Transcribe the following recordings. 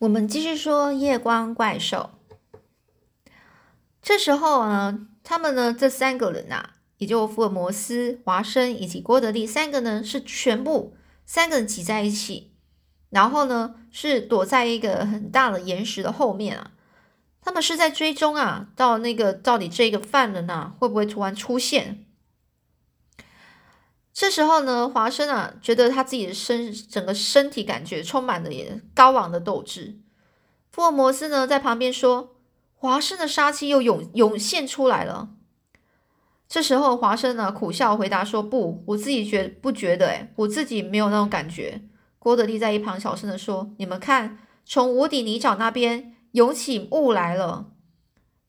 我们继续说夜光怪兽。这时候呢，他们呢这三个人呐，也就福尔摩斯、华生以及郭德利三个呢，是全部三个人挤在一起，然后呢是躲在一个很大的岩石的后面啊。他们是在追踪啊，到那个到底这个犯人呐会不会突然出现？这时候呢，华生啊觉得他自己的身整个身体感觉充满了也高昂的斗志。福尔摩斯呢在旁边说：“华生的杀气又涌涌现出来了。”这时候华生呢苦笑回答说：“不，我自己觉不觉得？诶我自己没有那种感觉。”郭德利在一旁小声的说：“你们看，从无底泥沼那边。”涌起雾来了，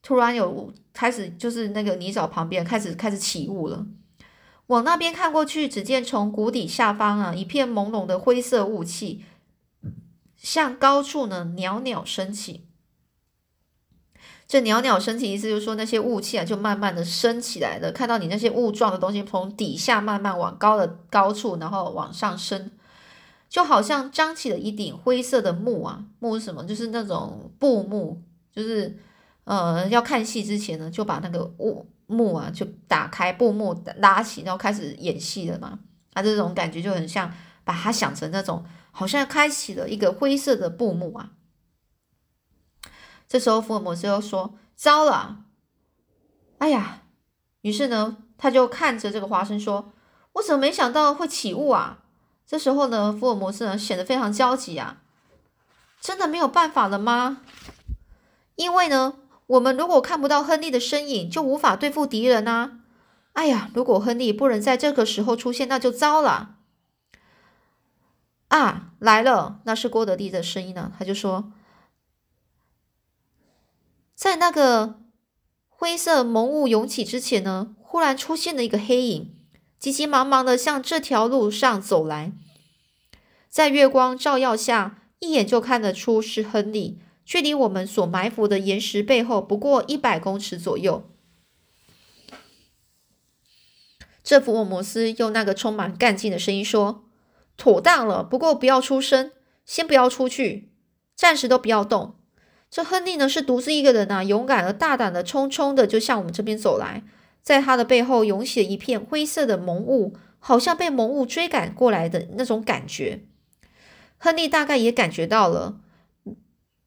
突然有开始就是那个泥沼旁边开始开始起雾了。往那边看过去，只见从谷底下方啊一片朦胧的灰色雾气，向高处呢袅袅升起。这袅袅升起意思就是说那些雾气啊就慢慢的升起来了，看到你那些雾状的东西从底下慢慢往高的高处，然后往上升。就好像张起了一顶灰色的幕啊，幕是什么？就是那种布幕，就是呃，要看戏之前呢，就把那个雾幕啊就打开，布幕拉起，然后开始演戏了嘛。啊，这种感觉就很像把它想成那种好像开启了一个灰色的布幕啊。这时候福尔摩斯又说：“糟了，哎呀！”于是呢，他就看着这个华生说：“我怎么没想到会起雾啊？”这时候呢，福尔摩斯呢显得非常焦急啊！真的没有办法了吗？因为呢，我们如果看不到亨利的身影，就无法对付敌人啊！哎呀，如果亨利不能在这个时候出现，那就糟了！啊，来了，那是郭德利的声音呢。他就说，在那个灰色蒙雾涌起之前呢，忽然出现了一个黑影。急急忙忙的向这条路上走来，在月光照耀下，一眼就看得出是亨利。距离我们所埋伏的岩石背后不过一百公尺左右。这福尔摩斯用那个充满干劲的声音说：“妥当了，不过不要出声，先不要出去，暂时都不要动。”这亨利呢，是独自一个人啊，勇敢而大胆的，匆匆的就向我们这边走来。在他的背后涌起了一片灰色的蒙雾，好像被蒙雾追赶过来的那种感觉。亨利大概也感觉到了，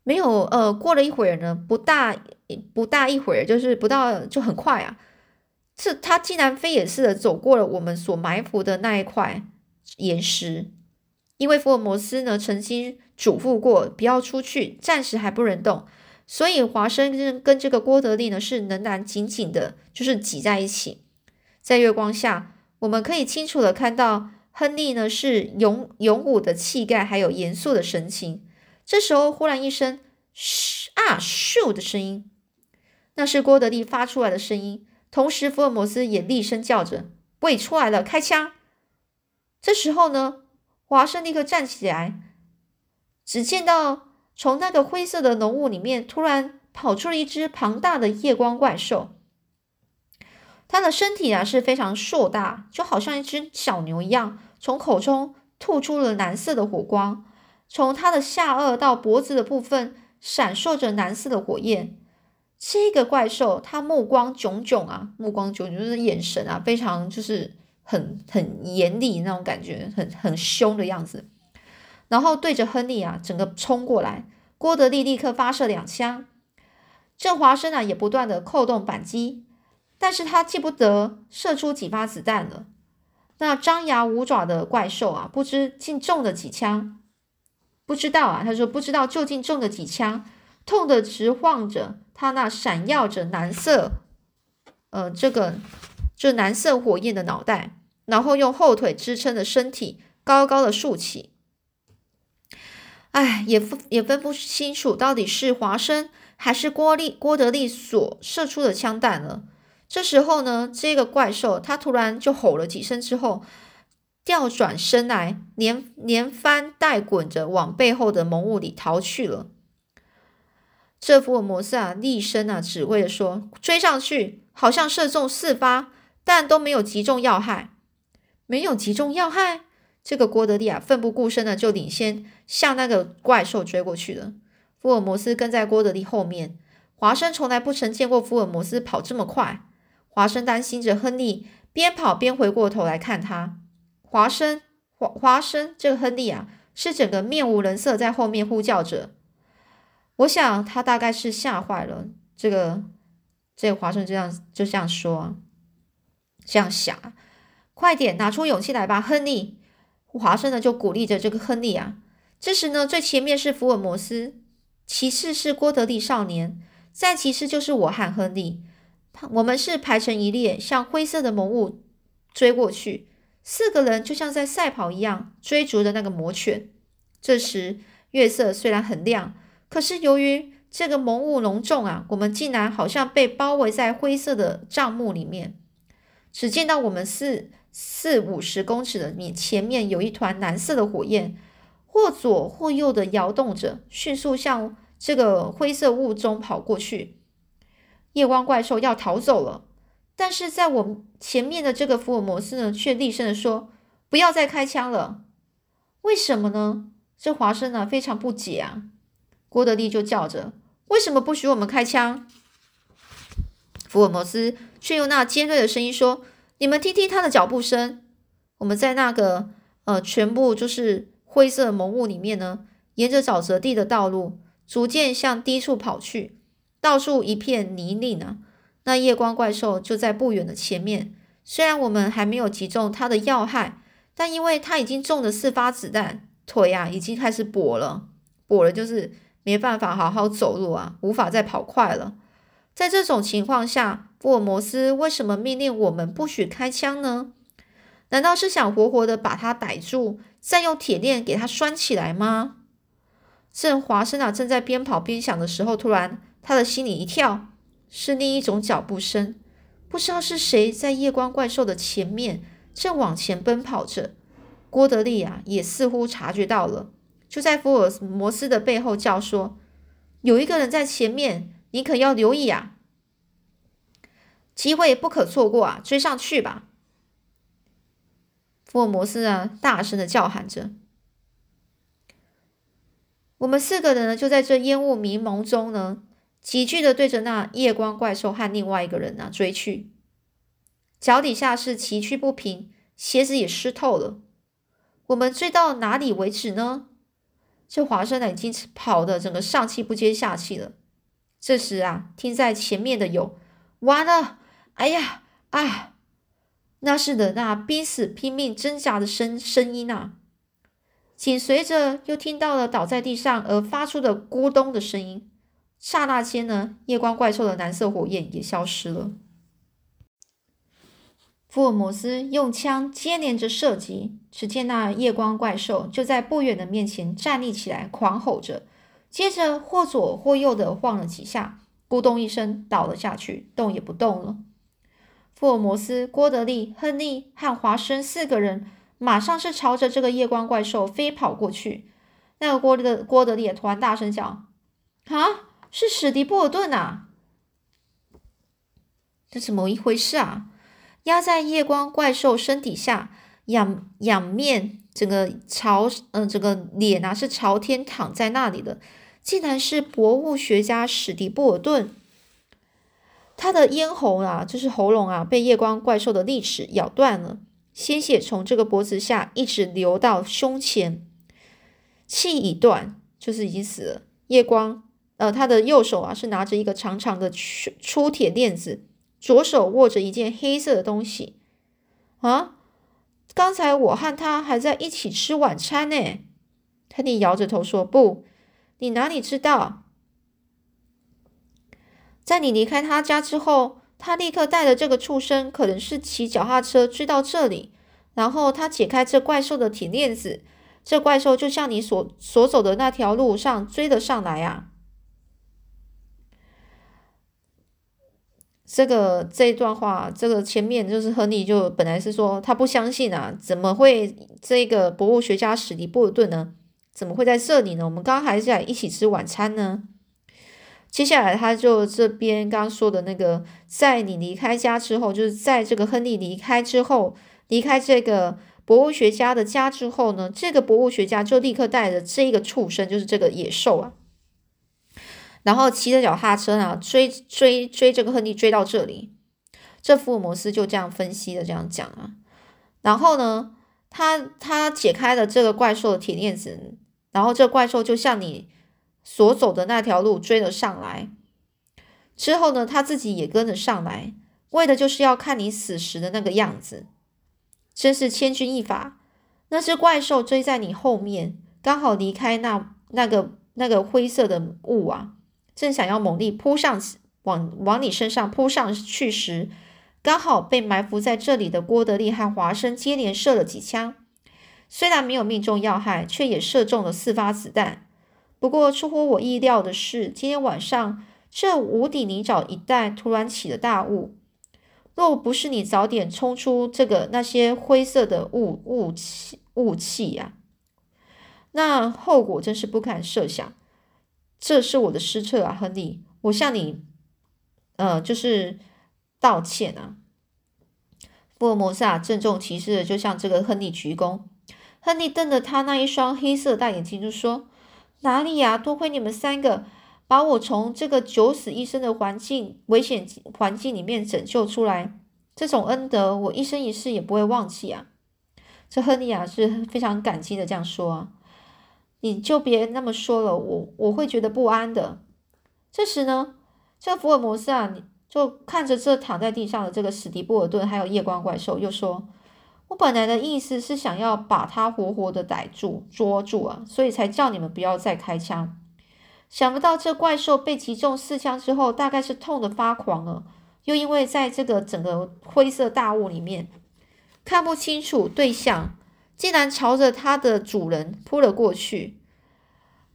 没有呃，过了一会儿呢，不大不大一会儿，就是不到就很快啊，这他竟然飞也似的走过了我们所埋伏的那一块岩石。因为福尔摩斯呢曾经嘱咐过，不要出去，暂时还不能动。所以华生跟跟这个郭德利呢是仍然紧紧的，就是挤在一起。在月光下，我们可以清楚的看到亨利呢是勇勇武的气概，还有严肃的神情。这时候忽然一声“嘘啊咻”的声音，那是郭德利发出来的声音。同时，福尔摩斯也厉声叫着：“喂，出来了，开枪！”这时候呢，华生立刻站起来，只见到。从那个灰色的浓雾里面，突然跑出了一只庞大的夜光怪兽。它的身体啊是非常硕大，就好像一只小牛一样。从口中吐出了蓝色的火光，从他的下颚到脖子的部分闪烁着蓝色的火焰。这个怪兽，它目光炯炯啊，目光炯炯就是眼神啊，非常就是很很严厉那种感觉，很很凶的样子。然后对着亨利啊，整个冲过来。郭德利立刻发射两枪，郑华生啊也不断的扣动扳机，但是他记不得射出几发子弹了。那张牙舞爪的怪兽啊，不知竟中了几枪，不知道啊，他说不知道究竟中了几枪，痛的直晃着他那闪耀着蓝色，呃，这个这蓝色火焰的脑袋，然后用后腿支撑的身体高高的竖起。哎，也分也分不清楚到底是华生还是郭利郭德利所射出的枪弹了。这时候呢，这个怪兽他突然就吼了几声之后，调转身来，连连翻带滚着往背后的浓雾里逃去了。这福尔摩斯啊，厉声啊，指挥着说：“追上去！”好像射中四发，但都没有击中要害，没有击中要害。这个郭德利啊，奋不顾身的就领先向那个怪兽追过去了。福尔摩斯跟在郭德利后面。华生从来不曾见过福尔摩斯跑这么快。华生担心着亨利，边跑边回过头来看他。华生，华华生，这个亨利啊，是整个面无人色，在后面呼叫着。我想他大概是吓坏了。这个，这个华生这样就这样说，这样想。快点拿出勇气来吧，亨利！华生呢就鼓励着这个亨利啊。这时呢，最前面是福尔摩斯，其次是郭德利少年，再其次就是我和亨利。我们是排成一列，向灰色的魔物追过去。四个人就像在赛跑一样，追逐着那个魔犬。这时月色虽然很亮，可是由于这个蒙雾浓重啊，我们竟然好像被包围在灰色的帐幕里面。只见到我们四。四五十公尺的面前面有一团蓝色的火焰，或左或右的摇动着，迅速向这个灰色雾中跑过去。夜光怪兽要逃走了，但是在我前面的这个福尔摩斯呢，却厉声的说：“不要再开枪了。”为什么呢？这华生呢非常不解啊。郭德利就叫着：“为什么不许我们开枪？”福尔摩斯却用那尖锐的声音说。你们听听他的脚步声。我们在那个呃，全部就是灰色蒙雾里面呢，沿着沼泽地的道路，逐渐向低处跑去。到处一片泥泞啊！那夜光怪兽就在不远的前面。虽然我们还没有击中它的要害，但因为它已经中了四发子弹，腿啊已经开始跛了，跛了就是没办法好好走路啊，无法再跑快了。在这种情况下，福尔摩斯为什么命令我们不许开枪呢？难道是想活活的把他逮住，再用铁链给他拴起来吗？正华生啊正在边跑边想的时候，突然他的心里一跳，是另一种脚步声，不知道是谁在夜光怪兽的前面正往前奔跑着。郭德利啊也似乎察觉到了，就在福尔摩斯的背后叫说：“有一个人在前面。”你可要留意啊！机会不可错过啊！追上去吧！福尔摩斯啊，大声的叫喊着。我们四个人呢，就在这烟雾迷蒙中呢，急剧的对着那夜光怪兽和另外一个人呢追去。脚底下是崎岖不平，鞋子也湿透了。我们追到哪里为止呢？这华生呢，已经跑的整个上气不接下气了。这时啊，听在前面的有完了，哎呀啊，那是的那濒死拼命挣扎的声声音啊。紧随着又听到了倒在地上而发出的咕咚的声音。刹那间呢，夜光怪兽的蓝色火焰也消失了。福尔摩斯用枪接连着射击，只见那夜光怪兽就在不远的面前站立起来，狂吼着。接着或左或右的晃了几下，咕咚一声倒了下去，动也不动了。福尔摩斯、郭德利、亨利和华生四个人马上是朝着这个夜光怪兽飞跑过去。那个郭的郭德利也突然大声讲：“啊，是史迪波尔顿啊！这怎么一回事啊？压在夜光怪兽身底下，仰仰面，整个朝嗯，整个脸啊是朝天躺在那里的。”竟然是博物学家史迪布尔顿，他的咽喉啊，就是喉咙啊，被夜光怪兽的利齿咬断了，鲜血从这个脖子下一直流到胸前，气已断，就是已经死了。夜光，呃，他的右手啊是拿着一个长长的粗粗铁链子，左手握着一件黑色的东西。啊，刚才我和他还在一起吃晚餐呢。泰迪摇着头说：“不。”你哪里知道？在你离开他家之后，他立刻带着这个畜生，可能是骑脚踏车追到这里，然后他解开这怪兽的铁链子，这怪兽就像你所所走的那条路上追了上来啊！这个这一段话，这个前面就是亨利就本来是说他不相信啊，怎么会这个博物学家史迪布尔顿呢？怎么会在这里呢？我们刚刚还在一起吃晚餐呢。接下来，他就这边刚刚说的那个，在你离开家之后，就是在这个亨利离开之后，离开这个博物学家的家之后呢，这个博物学家就立刻带着这个畜生，就是这个野兽啊，然后骑着脚踏车呢追追追这个亨利追到这里。这福尔摩斯就这样分析的，这样讲啊。然后呢，他他解开了这个怪兽的铁链子，然后这怪兽就像你所走的那条路追了上来。之后呢，他自己也跟着上来，为的就是要看你死时的那个样子。真是千钧一发！那只怪兽追在你后面，刚好离开那那个那个灰色的雾啊，正想要猛力扑上往往你身上扑上去时。刚好被埋伏在这里的郭德利和华生接连射了几枪，虽然没有命中要害，却也射中了四发子弹。不过出乎我意料的是，今天晚上这无底泥沼一带突然起了大雾。若不是你早点冲出这个那些灰色的雾雾气雾气呀，那后果真是不堪设想。这是我的失策啊，亨利，我向你，呃，就是。道歉啊！福尔摩斯啊，郑重其事的就向这个亨利鞠躬。亨利瞪着他那一双黑色大眼睛，就说：“哪里呀？多亏你们三个把我从这个九死一生的环境危险环境里面拯救出来，这种恩德我一生一世也不会忘记啊！”这亨利啊是非常感激的这样说啊。你就别那么说了，我我会觉得不安的。这时呢，这福尔摩斯啊，你。就看着这躺在地上的这个史迪布尔顿，还有夜光怪兽，又说：“我本来的意思是想要把他活活的逮住、捉住啊，所以才叫你们不要再开枪。想不到这怪兽被击中四枪之后，大概是痛得发狂了，又因为在这个整个灰色大雾里面看不清楚对象，竟然朝着他的主人扑了过去。”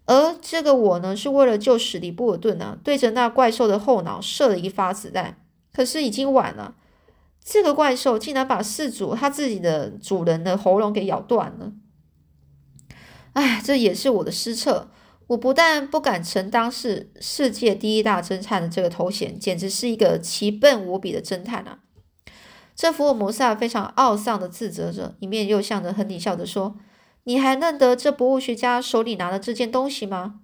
而这个我呢，是为了救史迪布尔顿啊，对着那怪兽的后脑射了一发子弹。可是已经晚了，这个怪兽竟然把事主他自己的主人的喉咙给咬断了。哎，这也是我的失策。我不但不敢承担是世界第一大侦探的这个头衔，简直是一个奇笨无比的侦探啊！这福尔摩斯非常懊丧的自责着，一面又向着亨利笑着说。你还认得这博物学家手里拿的这件东西吗？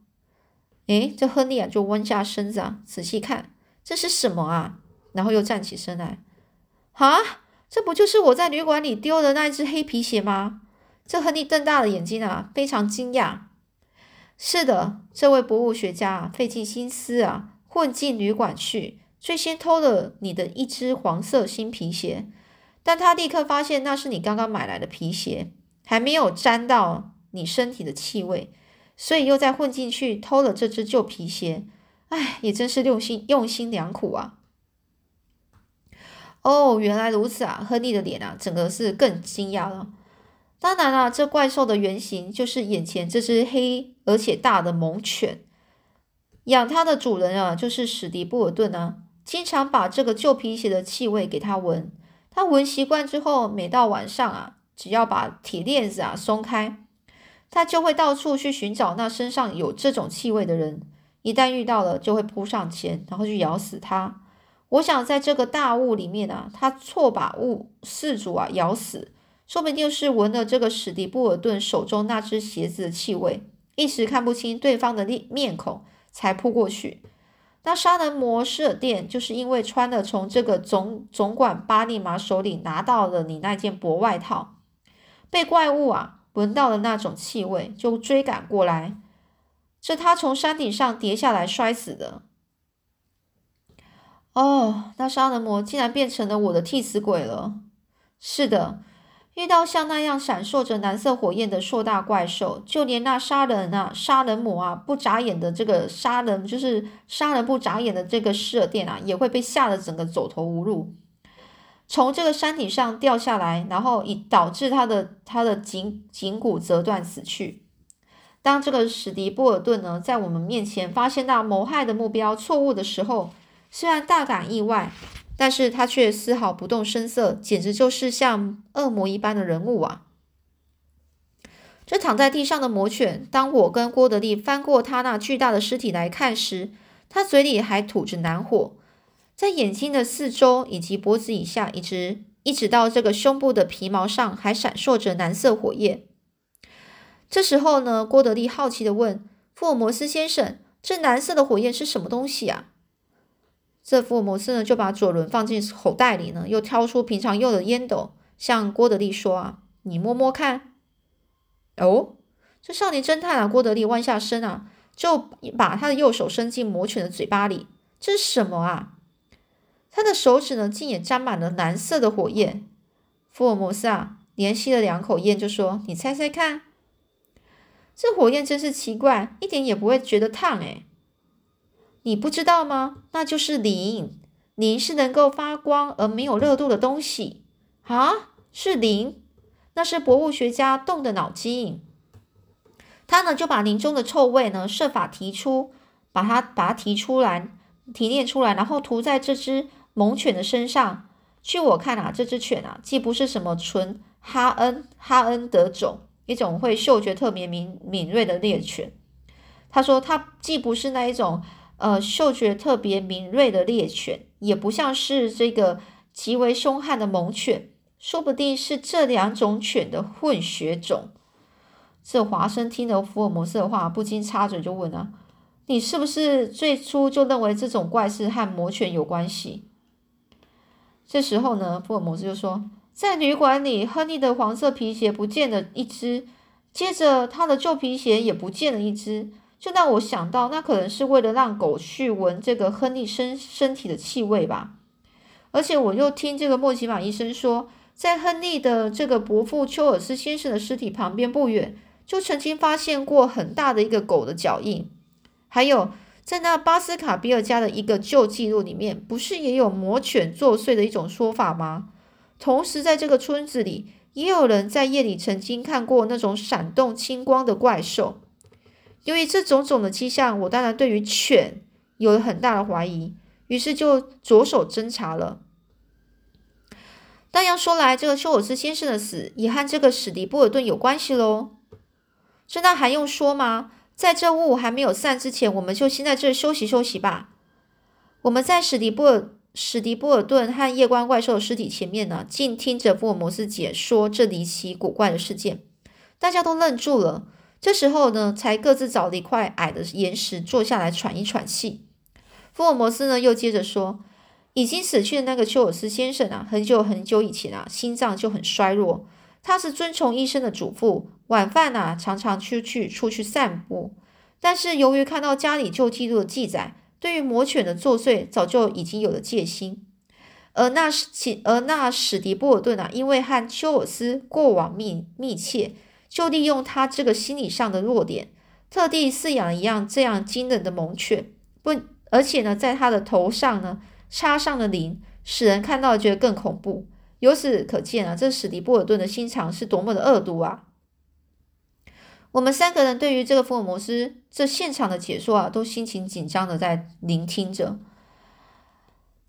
诶，这亨利啊，就弯下身子啊，仔细看，这是什么啊？然后又站起身来，啊，这不就是我在旅馆里丢的那只黑皮鞋吗？这亨利瞪大了眼睛啊，非常惊讶。是的，这位博物学家啊费尽心思啊，混进旅馆去，最先偷了你的一只黄色新皮鞋，但他立刻发现那是你刚刚买来的皮鞋。还没有沾到你身体的气味，所以又再混进去偷了这只旧皮鞋。哎，也真是用心用心良苦啊！哦，原来如此啊！亨利的脸啊，整个是更惊讶了。当然了，这怪兽的原型就是眼前这只黑而且大的猛犬。养它的主人啊，就是史迪布尔顿啊，经常把这个旧皮鞋的气味给它闻。它闻习惯之后，每到晚上啊。只要把铁链子啊松开，他就会到处去寻找那身上有这种气味的人。一旦遇到了，就会扑上前，然后去咬死他。我想在这个大雾里面啊，他错把雾四主啊咬死，说不定是闻了这个史迪布尔顿手中那只鞋子的气味，一时看不清对方的面面孔，才扑过去。那杀人魔施尔电就是因为穿了从这个总总管巴利马手里拿到了你那件薄外套。被怪物啊闻到了那种气味，就追赶过来。这他从山顶上跌下来摔死的。哦，那杀人魔竟然变成了我的替死鬼了。是的，遇到像那样闪烁着蓝色火焰的硕大怪兽，就连那杀人啊、杀人魔啊不眨眼的这个杀人，就是杀人不眨眼的这个射电啊，也会被吓得整个走投无路。从这个山体上掉下来，然后以导致他的他的颈颈骨折断死去。当这个史迪波尔顿呢，在我们面前发现那谋害的目标错误的时候，虽然大感意外，但是他却丝毫不动声色，简直就是像恶魔一般的人物啊！这躺在地上的魔犬，当我跟郭德利翻过他那巨大的尸体来看时，他嘴里还吐着蓝火。在眼睛的四周以及脖子以下，一直一直到这个胸部的皮毛上，还闪烁着蓝色火焰。这时候呢，郭德利好奇的问：“福尔摩斯先生，这蓝色的火焰是什么东西啊？这福尔摩斯呢，就把左轮放进口袋里呢，又挑出平常用的烟斗，向郭德利说：“啊，你摸摸看。”哦，这少年侦探啊，郭德利弯下身啊，就把他的右手伸进魔犬的嘴巴里。这是什么啊？他的手指呢，竟也沾满了蓝色的火焰。福尔摩斯啊，连吸了两口烟，就说：“你猜猜看，这火焰真是奇怪，一点也不会觉得烫哎。你不知道吗？那就是磷，磷是能够发光而没有热度的东西啊，是磷，那是博物学家动的脑筋。他呢，就把磷中的臭味呢，设法提出，把它把它提出来，提炼出来，然后涂在这只。”猛犬的身上，据我看啊，这只犬啊，既不是什么纯哈恩哈恩德种，一种会嗅觉特别敏敏锐的猎犬。他说，它既不是那一种呃嗅觉特别敏锐的猎犬，也不像是这个极为凶悍的猛犬，说不定是这两种犬的混血种。这华生听了福尔摩斯的话，不禁插嘴就问啊：“你是不是最初就认为这种怪事和魔犬有关系？”这时候呢，福尔摩斯就说：“在旅馆里，亨利的黄色皮鞋不见了一只，接着他的旧皮鞋也不见了一只，就让我想到，那可能是为了让狗去闻这个亨利身身体的气味吧。而且我又听这个莫奇马医生说，在亨利的这个伯父丘尔斯先生的尸体旁边不远，就曾经发现过很大的一个狗的脚印，还有。”在那巴斯卡比尔家的一个旧记录里面，不是也有魔犬作祟的一种说法吗？同时，在这个村子里，也有人在夜里曾经看过那种闪动青光的怪兽。由于这种种的迹象，我当然对于犬有了很大的怀疑，于是就着手侦查了。但要说来，这个休尔斯先生的死也和这个史迪波尔顿有关系喽。这那还用说吗？在这雾还没有散之前，我们就先在这休息休息吧。我们在史迪波尔史迪波尔顿和夜光怪兽的尸体前面呢，静听着福尔摩斯解说这离奇古怪的事件。大家都愣住了。这时候呢，才各自找了一块矮的岩石坐下来喘一喘气。福尔摩斯呢，又接着说：“已经死去的那个休尔斯先生啊，很久很久以前啊，心脏就很衰弱。他是遵从医生的嘱咐。”晚饭呢，常常出去出去散步，但是由于看到家里旧记录的记载，对于魔犬的作祟早就已经有了戒心。而那史而那史迪波尔顿啊，因为和休尔斯过往密密切，就利用他这个心理上的弱点，特地饲养一样这样惊人的猛犬。不，而且呢，在他的头上呢插上了铃，使人看到觉得更恐怖。由此可见啊，这史迪波尔顿的心肠是多么的恶毒啊！我们三个人对于这个福尔摩斯这现场的解说啊，都心情紧张的在聆听着。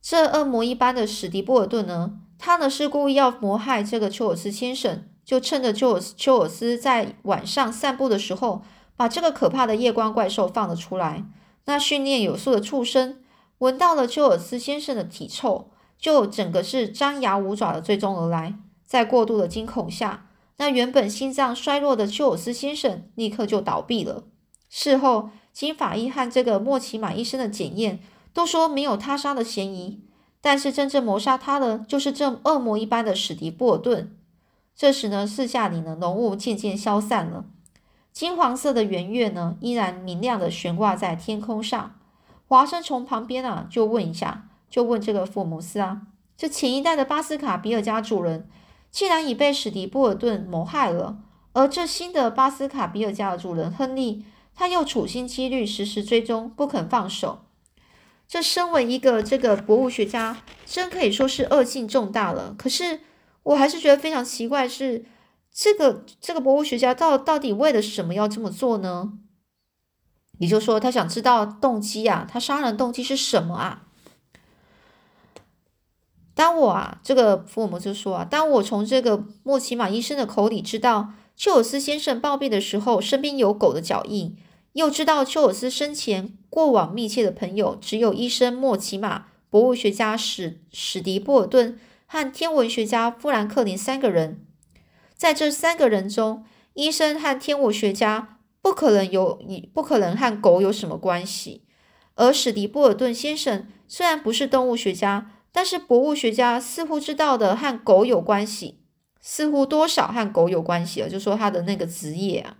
这恶魔一般的史迪波尔顿呢，他呢是故意要谋害这个丘尔斯先生，就趁着丘尔斯丘尔斯在晚上散步的时候，把这个可怕的夜光怪兽放了出来。那训练有素的畜生闻到了丘尔斯先生的体臭，就整个是张牙舞爪的追踪而来，在过度的惊恐下。那原本心脏衰弱的丘尔斯先生立刻就倒闭了。事后，经法医和这个莫奇马医生的检验，都说没有他杀的嫌疑。但是真正谋杀他的，就是这恶魔一般的史迪波尔顿。这时呢，四下里呢，浓雾渐渐消散了，金黄色的圆月呢，依然明亮的悬挂在天空上。华生从旁边啊，就问一下，就问这个福尔摩斯啊，这前一代的巴斯卡比尔家主人。既然已被史迪波尔顿谋害了，而这新的巴斯卡比尔家的主人亨利，他又处心积虑、时时追踪，不肯放手。这身为一个这个博物学家，真可以说是恶性重大了。可是我还是觉得非常奇怪，是这个这个博物学家到到底为了什么要这么做呢？也就说，他想知道动机啊，他杀人动机是什么啊？当我啊，这个福尔摩斯说啊，当我从这个莫奇马医生的口里知道丘尔斯先生暴毙的时候，身边有狗的脚印，又知道丘尔斯生前过往密切的朋友只有医生莫奇马、博物学家史史迪波尔顿和天文学家富兰克林三个人，在这三个人中，医生和天文学家不可能有，不可能和狗有什么关系。而史迪波尔顿先生虽然不是动物学家，但是博物学家似乎知道的和狗有关系，似乎多少和狗有关系了，就说他的那个职业啊。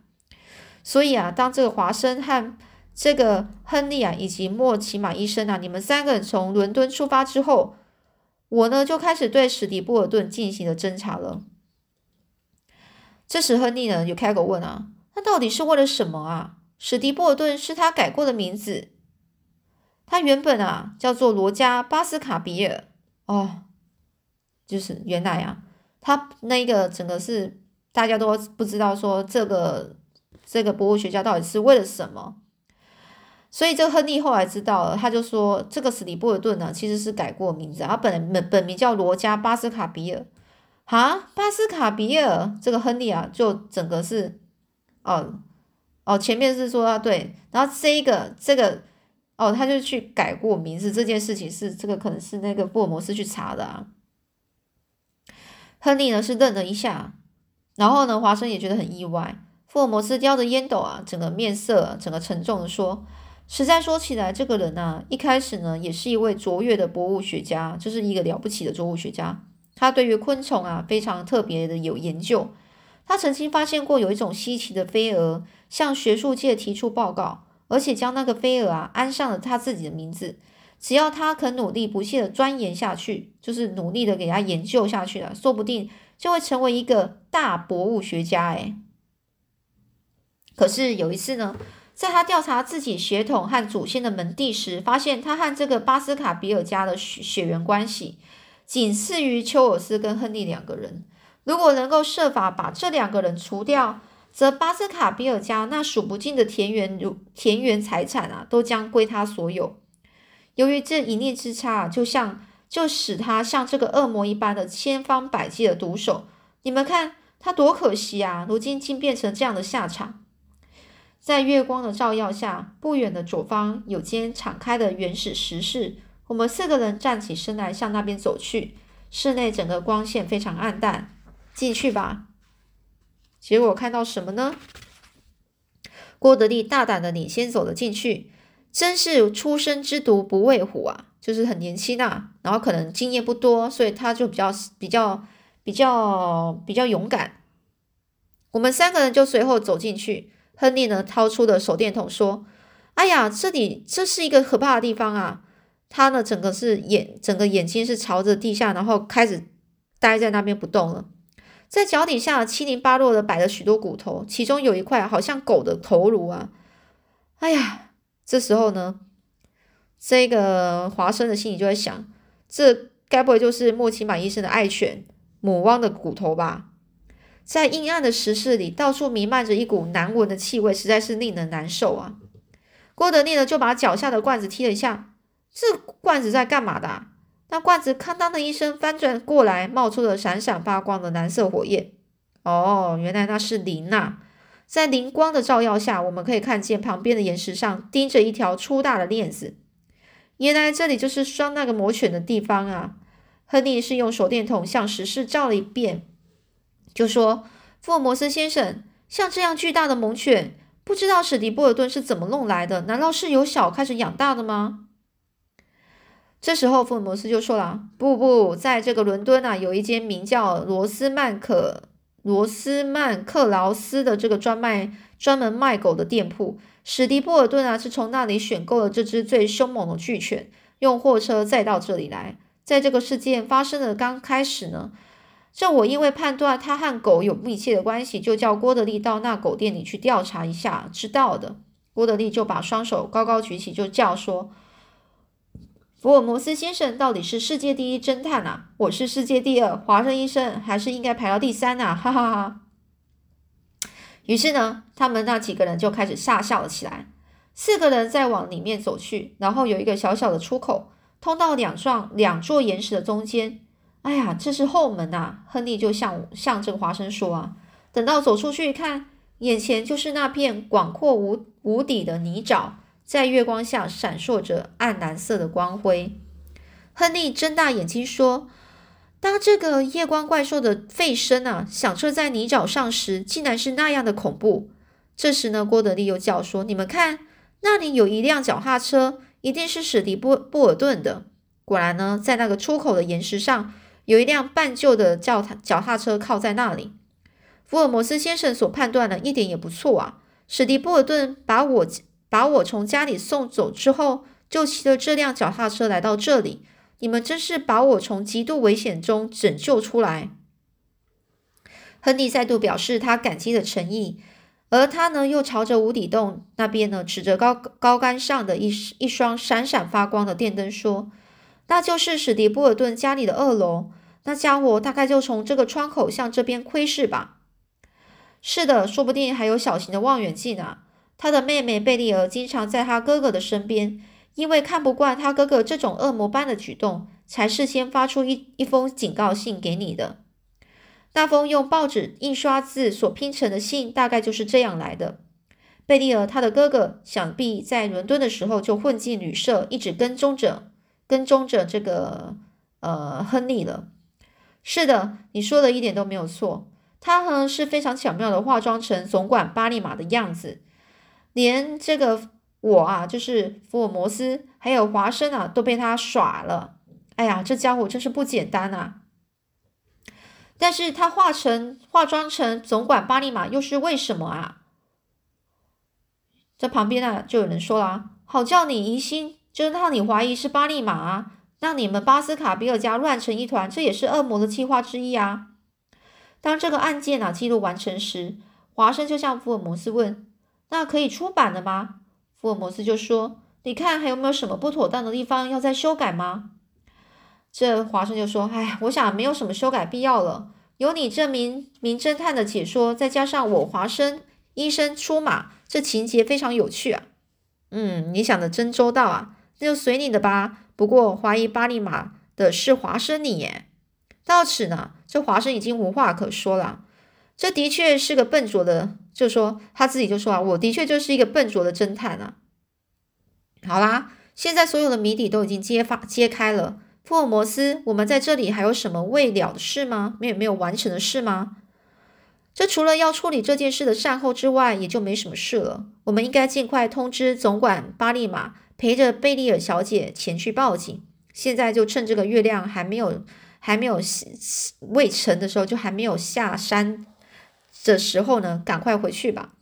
所以啊，当这个华生和这个亨利啊，以及莫奇马医生啊，你们三个人从伦敦出发之后，我呢就开始对史迪波尔顿进行了侦查了。这时，亨利呢就开口问啊：“那到底是为了什么啊？”史迪波尔顿是他改过的名字，他原本啊叫做罗加巴斯卡比尔哦，就是原来啊，他那个整个是大家都不知道说这个。这个博物学家到底是为了什么？所以这个亨利后来知道了，他就说这个史蒂波尔顿呢其实是改过名字，他本本本名叫罗加巴斯卡比尔。哈，巴斯卡比尔，这个亨利啊，就整个是哦哦，前面是说啊对，然后这一个这个哦，他就去改过名字，这件事情是这个可能是那个福尔摩斯去查的啊。亨利呢是愣了一下，然后呢，华生也觉得很意外。福尔摩斯叼着烟斗啊，整个面色整个沉重的说：“实在说起来，这个人呢，一开始呢，也是一位卓越的博物学家，就是一个了不起的博物学家。他对于昆虫啊，非常特别的有研究。他曾经发现过有一种稀奇的飞蛾，向学术界提出报告，而且将那个飞蛾啊安上了他自己的名字。只要他肯努力不懈的钻研下去，就是努力的给他研究下去了，说不定就会成为一个大博物学家。”诶可是有一次呢，在他调查自己血统和祖先的门第时，发现他和这个巴斯卡比尔家的血血缘关系仅次于丘尔斯跟亨利两个人。如果能够设法把这两个人除掉，则巴斯卡比尔家那数不尽的田园如田园财产啊，都将归他所有。由于这一念之差，就像就使他像这个恶魔一般的千方百计的毒手。你们看他多可惜啊！如今竟变成这样的下场。在月光的照耀下，不远的左方有间敞开的原始石室。我们四个人站起身来，向那边走去。室内整个光线非常暗淡。进去吧。结果看到什么呢？郭德利大胆的领先走了进去。真是初生之犊不畏虎啊！就是很年轻啊，然后可能经验不多，所以他就比较比较比较比较勇敢。我们三个人就随后走进去。亨利呢，掏出的手电筒说：“哎呀，这里这是一个可怕的地方啊！”他呢，整个是眼，整个眼睛是朝着地下，然后开始待在那边不动了。在脚底下七零八落的摆了许多骨头，其中有一块好像狗的头颅啊！哎呀，这时候呢，这个华生的心里就在想：这该不会就是莫奇马医生的爱犬母汪的骨头吧？在阴暗的石室里，到处弥漫着一股难闻的气味，实在是令人难受啊！郭德利呢，就把脚下的罐子踢了一下。这罐子在干嘛的？那罐子哐当的一声翻转过来，冒出了闪闪发光的蓝色火焰。哦，原来那是磷啊！在灵光的照耀下，我们可以看见旁边的岩石上钉着一条粗大的链子。原来这里就是拴那个魔犬的地方啊！亨利是用手电筒向石室照了一遍。就说福尔摩斯先生，像这样巨大的猛犬，不知道史迪波尔顿是怎么弄来的？难道是由小开始养大的吗？这时候福尔摩斯就说了：“不不，在这个伦敦啊，有一间名叫罗斯曼可罗斯曼克劳斯的这个专卖专门卖狗的店铺。史迪波尔顿啊，是从那里选购了这只最凶猛的巨犬，用货车载到这里来。在这个事件发生的刚开始呢。”这我因为判断他和狗有密切的关系，就叫郭德利到那狗店里去调查一下。知道的，郭德利就把双手高高举起，就叫说：“福尔摩斯先生到底是世界第一侦探啊，我是世界第二，华生医生还是应该排到第三啊！”哈哈哈。于是呢，他们那几个人就开始傻笑了起来。四个人再往里面走去，然后有一个小小的出口，通到两幢两座岩石的中间。哎呀，这是后门呐！亨利就向向这个华生说啊，等到走出去一看，眼前就是那片广阔无无底的泥沼，在月光下闪烁着暗蓝色的光辉。亨利睁大眼睛说：“当这个夜光怪兽的吠声啊响彻在泥沼上时，竟然是那样的恐怖。这时呢，郭德利又叫说：“你们看，那里有一辆脚踏车，一定是史迪布布尔顿的。”果然呢，在那个出口的岩石上，有一辆半旧的脚踏脚踏车靠在那里。福尔摩斯先生所判断的一点也不错啊！史蒂波尔顿把我把我从家里送走之后，就骑着这辆脚踏车来到这里。你们真是把我从极度危险中拯救出来。亨利再度表示他感激的诚意，而他呢，又朝着无底洞那边呢，指着高高杆上的一一双闪闪发光的电灯说：“那就是史迪布尔顿家里的二楼。那家伙大概就从这个窗口向这边窥视吧。”是的，说不定还有小型的望远镜呢。他的妹妹贝利尔经常在他哥哥的身边，因为看不惯他哥哥这种恶魔般的举动，才事先发出一一封警告信给你的。那封用报纸印刷字所拼成的信，大概就是这样来的。贝利尔他的哥哥，想必在伦敦的时候就混进旅社，一直跟踪着跟踪着这个呃亨利了。是的，你说的一点都没有错。他呢是非常巧妙的化妆成总管巴利马的样子，连这个我啊，就是福尔摩斯，还有华生啊，都被他耍了。哎呀，这家伙真是不简单啊！但是他化成化妆成总管巴利马又是为什么啊？在旁边呢，就有人说了：“好叫你疑心，就是让你怀疑是巴利马啊，让你们巴斯卡比尔家乱成一团，这也是恶魔的计划之一啊。”当这个案件啊记录完成时，华生就向福尔摩斯问：“那可以出版了吗？”福尔摩斯就说：“你看还有没有什么不妥当的地方要再修改吗？”这华生就说：“哎，我想没有什么修改必要了。有你这名名侦探的解说，再加上我华生医生出马，这情节非常有趣啊。嗯，你想的真周到啊，那就随你的吧。不过怀疑巴利马的是华生你耶。到此呢。”这华生已经无话可说了。这的确是个笨拙的，就说他自己就说啊，我的确就是一个笨拙的侦探啊。好啦，现在所有的谜底都已经揭发揭开了。福尔摩斯，我们在这里还有什么未了的事吗？没有没有完成的事吗？这除了要处理这件事的善后之外，也就没什么事了。我们应该尽快通知总管巴利马，陪着贝利尔小姐前去报警。现在就趁这个月亮还没有。还没有未成的时候，就还没有下山的时候呢，赶快回去吧。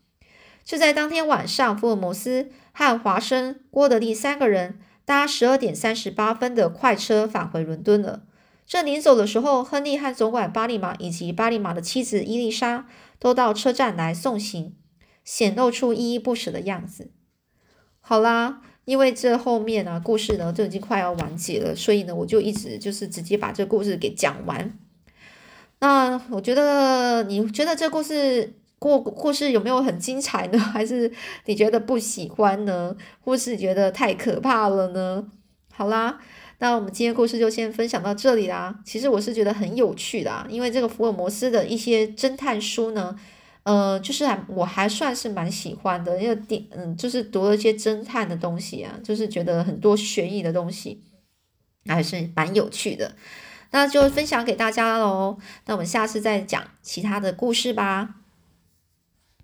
就在当天晚上，福尔摩斯和华生、郭德利三个人搭十二点三十八分的快车返回伦敦了。这临走的时候，亨利和总管巴利马以及巴利马的妻子伊丽莎都到车站来送行，显露出依依不舍的样子。好啦。因为这后面呢，故事呢就已经快要完结了，所以呢，我就一直就是直接把这故事给讲完。那我觉得，你觉得这故事故故事有没有很精彩呢？还是你觉得不喜欢呢？或是觉得太可怕了呢？好啦，那我们今天故事就先分享到这里啦。其实我是觉得很有趣的，因为这个福尔摩斯的一些侦探书呢。呃，就是还我还算是蛮喜欢的，因为第嗯，就是读了一些侦探的东西啊，就是觉得很多悬疑的东西还是蛮有趣的，那就分享给大家喽。那我们下次再讲其他的故事吧。